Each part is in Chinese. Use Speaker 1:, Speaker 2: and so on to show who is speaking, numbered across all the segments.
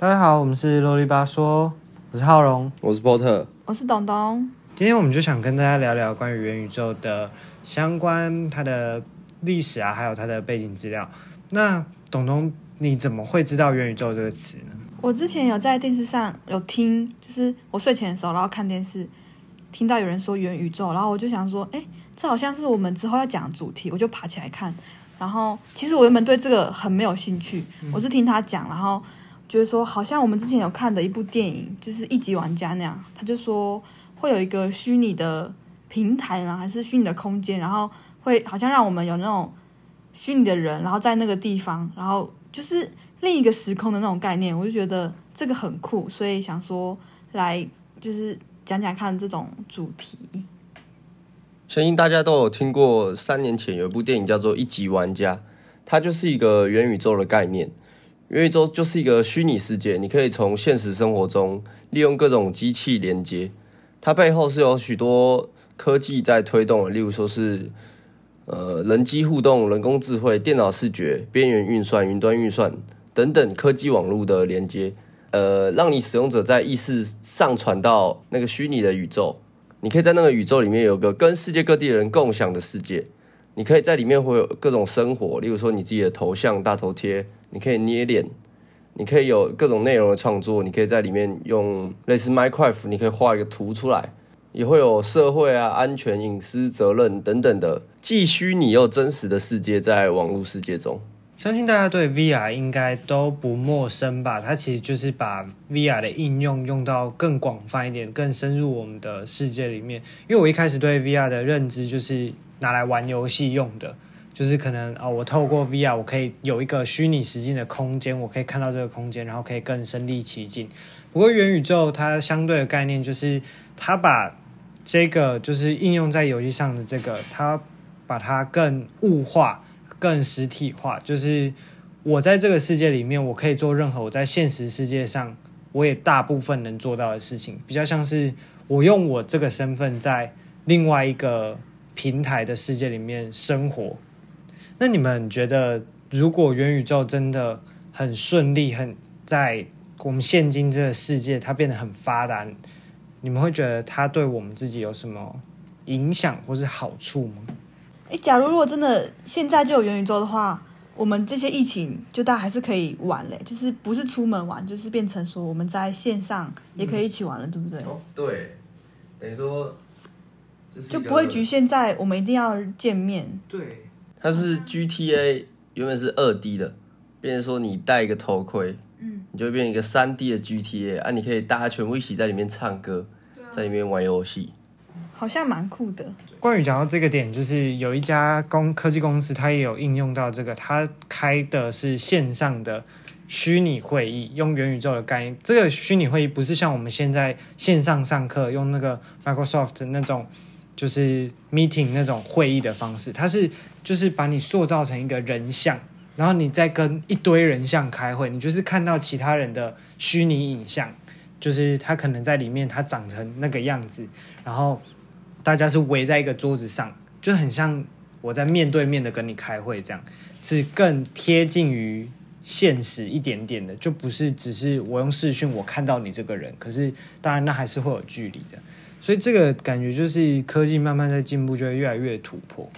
Speaker 1: 大家好，我们是啰里吧嗦，我是浩荣。
Speaker 2: 我是波特，
Speaker 3: 我是董董。
Speaker 1: 今天我们就想跟大家聊聊关于元宇宙的相关它的历史啊，还有它的背景资料。那董董，你怎么会知道元宇宙这个词呢？
Speaker 3: 我之前有在电视上有听，就是我睡前的时候，然后看电视，听到有人说元宇宙，然后我就想说，哎，这好像是我们之后要讲的主题，我就爬起来看。然后其实我原本对这个很没有兴趣，我是听他讲，然后觉得说好像我们之前有看的一部电影，就是一级玩家那样，他就说会有一个虚拟的平台嘛，还是虚拟的空间，然后会好像让我们有那种虚拟的人，然后在那个地方，然后就是另一个时空的那种概念，我就觉得这个很酷，所以想说来就是讲讲看这种主题。
Speaker 2: 相信大家都有听过，三年前有一部电影叫做《一级玩家》，它就是一个元宇宙的概念。元宇宙就是一个虚拟世界，你可以从现实生活中利用各种机器连接，它背后是有许多科技在推动的，例如说是呃人机互动、人工智慧、电脑视觉、边缘运算、云端运算等等科技网络的连接，呃，让你使用者在意识上传到那个虚拟的宇宙。你可以在那个宇宙里面有个跟世界各地人共享的世界，你可以在里面会有各种生活，例如说你自己的头像、大头贴，你可以捏脸，你可以有各种内容的创作，你可以在里面用类似 Minecraft，你可以画一个图出来，也会有社会啊、安全、隐私、责任等等的既虚拟又真实的世界在网络世界中。
Speaker 1: 相信大家对 VR 应该都不陌生吧？它其实就是把 VR 的应用用到更广泛一点，更深入我们的世界里面。因为我一开始对 VR 的认知就是拿来玩游戏用的，就是可能啊，我透过 VR 我可以有一个虚拟实境的空间，我可以看到这个空间，然后可以更身临其境。不过元宇宙它相对的概念就是它把这个就是应用在游戏上的这个，它把它更物化。更实体化，就是我在这个世界里面，我可以做任何我在现实世界上我也大部分能做到的事情，比较像是我用我这个身份在另外一个平台的世界里面生活。那你们觉得，如果元宇宙真的很顺利，很在我们现今这个世界它变得很发达，你们会觉得它对我们自己有什么影响或是好处吗？
Speaker 3: 哎，假如如果真的现在就有元宇宙的话，我们这些疫情就大家还是可以玩嘞，就是不是出门玩，就是变成说我们在线上也可以一起玩了，对不对？
Speaker 2: 哦，对，等于说
Speaker 3: 就不会局限在我们一定要见面。
Speaker 1: 对，
Speaker 2: 它是 GTA 原本是二 D 的，变成说你戴一个头盔，嗯，你就会变成一个三 D 的 GTA 啊，你可以大家全部一起在里面唱歌，在里面玩游戏。
Speaker 3: 好像蛮酷的。
Speaker 1: 关于讲到这个点，就是有一家公科技公司，它也有应用到这个，它开的是线上的虚拟会议，用元宇宙的概念。这个虚拟会议不是像我们现在线上上课用那个 Microsoft 那种就是 meeting 那种会议的方式，它是就是把你塑造成一个人像，然后你再跟一堆人像开会，你就是看到其他人的虚拟影像，就是他可能在里面他长成那个样子，然后。大家是围在一个桌子上，就很像我在面对面的跟你开会这样，是更贴近于现实一点点的，就不是只是我用视讯我看到你这个人，可是当然那还是会有距离的，所以这个感觉就是科技慢慢在进步，就会越来越突破。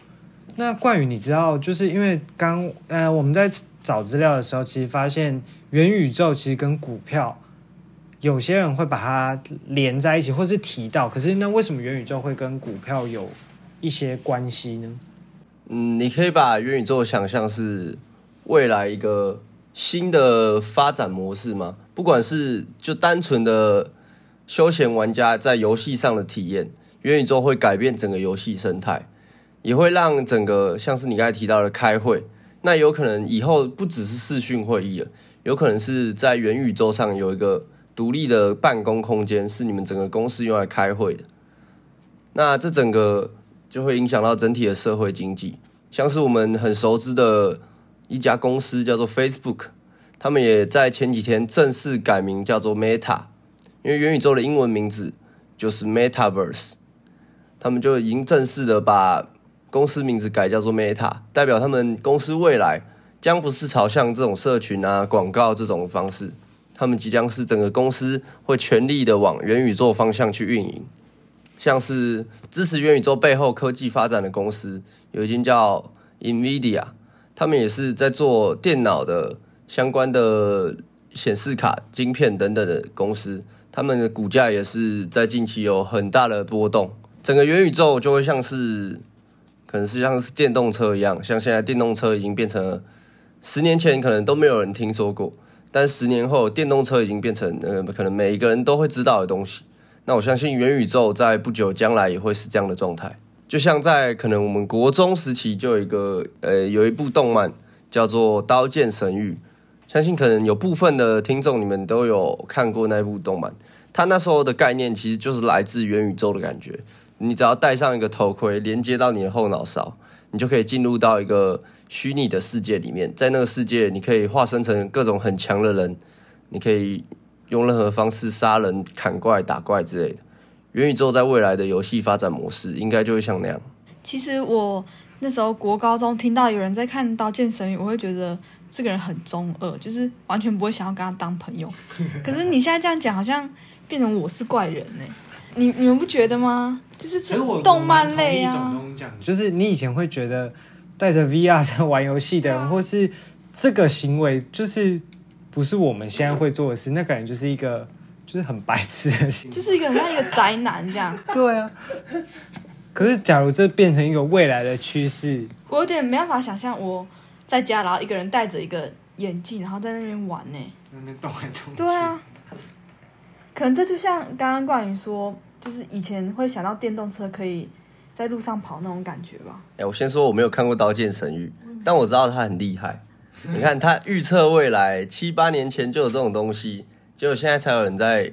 Speaker 1: 那冠宇，你知道，就是因为刚呃我们在找资料的时候，其实发现元宇宙其实跟股票。有些人会把它连在一起，或是提到，可是那为什么元宇宙会跟股票有一些关系呢？
Speaker 2: 嗯，你可以把元宇宙想象是未来一个新的发展模式吗？不管是就单纯的休闲玩家在游戏上的体验，元宇宙会改变整个游戏生态，也会让整个像是你刚才提到的开会，那有可能以后不只是视讯会议了，有可能是在元宇宙上有一个。独立的办公空间是你们整个公司用来开会的，那这整个就会影响到整体的社会经济。像是我们很熟知的一家公司叫做 Facebook，他们也在前几天正式改名叫做 Meta，因为元宇宙的英文名字就是 Metaverse，他们就已经正式的把公司名字改叫做 Meta，代表他们公司未来将不是朝向这种社群啊、广告这种方式。他们即将是整个公司会全力的往元宇宙方向去运营。像是支持元宇宙背后科技发展的公司，有一间叫 NVIDIA，他们也是在做电脑的相关的显示卡、晶片等等的公司，他们的股价也是在近期有很大的波动。整个元宇宙就会像是，可能是像是电动车一样，像现在电动车已经变成了十年前可能都没有人听说过，但十年后电动车已经变成呃可能每一个人都会知道的东西。那我相信元宇宙在不久将来也会是这样的状态，就像在可能我们国中时期就有一个呃有一部动漫叫做《刀剑神域》，相信可能有部分的听众你们都有看过那部动漫。它那时候的概念其实就是来自元宇宙的感觉，你只要戴上一个头盔，连接到你的后脑勺，你就可以进入到一个虚拟的世界里面，在那个世界你可以化身成各种很强的人，你可以。用任何方式杀人、砍怪、打怪之类的，元宇宙在未来的游戏发展模式应该就会像那样。
Speaker 3: 其实我那时候国高中听到有人在看《刀剑神域》，我会觉得这个人很中二，就是完全不会想要跟他当朋友。可是你现在这样讲，好像变成我是怪人呢？你你们不觉得吗？就是动漫类啊，
Speaker 1: 就是你以前会觉得带着 VR 在玩游戏的人，或是这个行为，就是。不是我们现在会做的事，那感觉就是一个就是很白痴的行为，
Speaker 3: 就是一个像一个宅男这样。
Speaker 1: 对啊，可是假如这变成一个未来的趋势，
Speaker 3: 我有点没办法想象我在家，然后一个人戴着一个眼镜，然后在那边玩呢，
Speaker 1: 在那边动来动去。
Speaker 3: 对啊，可能这就像刚刚冠宇说，就是以前会想到电动车可以在路上跑那种感觉吧。
Speaker 2: 哎，我先说我没有看过《刀剑神域》，但我知道它很厉害。你看他预测未来七八年前就有这种东西，结果现在才有人在，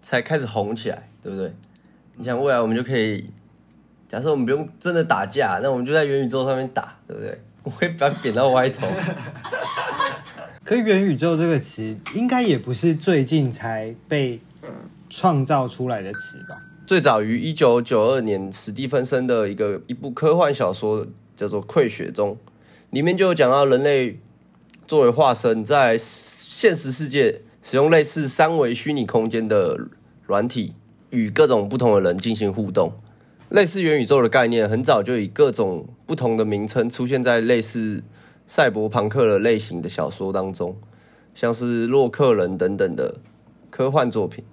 Speaker 2: 才开始红起来，对不对？你想未来我们就可以，假设我们不用真的打架，那我们就在元宇宙上面打，对不对？我会把扁到歪头。
Speaker 1: 可元宇宙这个词应该也不是最近才被创造出来的词吧？
Speaker 2: 最早于一九九二年史蒂芬森的一个一部科幻小说叫做《溃血》中，里面就有讲到人类。作为化身，在现实世界使用类似三维虚拟空间的软体，与各种不同的人进行互动。类似元宇宙的概念，很早就以各种不同的名称出现在类似赛博朋克的类型的小说当中，像是洛克人等等的科幻作品。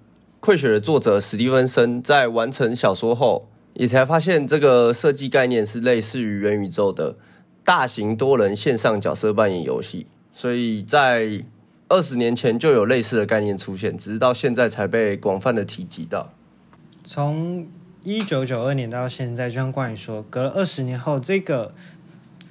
Speaker 2: 溃血的作者史蒂芬森在完成小说后，也才发现这个设计概念是类似于元宇宙的大型多人线上角色扮演游戏。所以在二十年前就有类似的概念出现，只是到现在才被广泛的提及到。
Speaker 1: 从一九九二年到现在，就像冠宇说，隔了二十年后，这个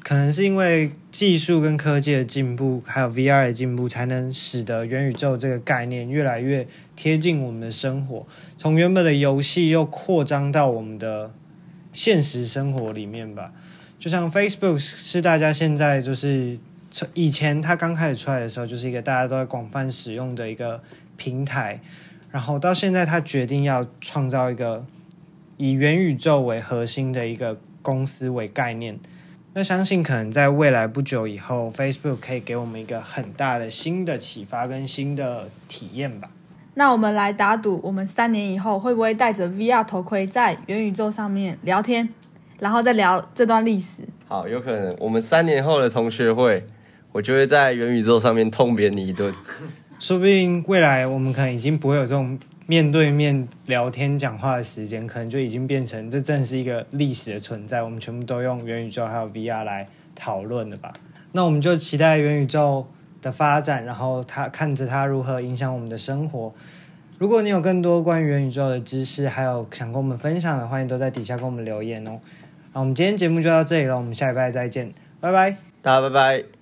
Speaker 1: 可能是因为技术跟科技的进步，还有 VR 的进步，才能使得元宇宙这个概念越来越贴近我们的生活。从原本的游戏又扩张到我们的现实生活里面吧。就像 Facebook 是大家现在就是。以前它刚开始出来的时候，就是一个大家都在广泛使用的一个平台，然后到现在，它决定要创造一个以元宇宙为核心的一个公司为概念。那相信可能在未来不久以后，Facebook 可以给我们一个很大的新的启发跟新的体验吧。
Speaker 3: 那我们来打赌，我们三年以后会不会戴着 VR 头盔在元宇宙上面聊天，然后再聊这段历史？
Speaker 2: 好，有可能我们三年后的同学会。我就会在元宇宙上面痛扁你一顿，
Speaker 1: 说不定未来我们可能已经不会有这种面对面聊天讲话的时间，可能就已经变成这正是一个历史的存在。我们全部都用元宇宙还有 VR 来讨论的吧？那我们就期待元宇宙的发展，然后它看着它如何影响我们的生活。如果你有更多关于元宇宙的知识，还有想跟我们分享的，欢迎都在底下跟我们留言哦。那我们今天节目就到这里了，我们下礼拜再见，拜拜，
Speaker 2: 大家拜拜。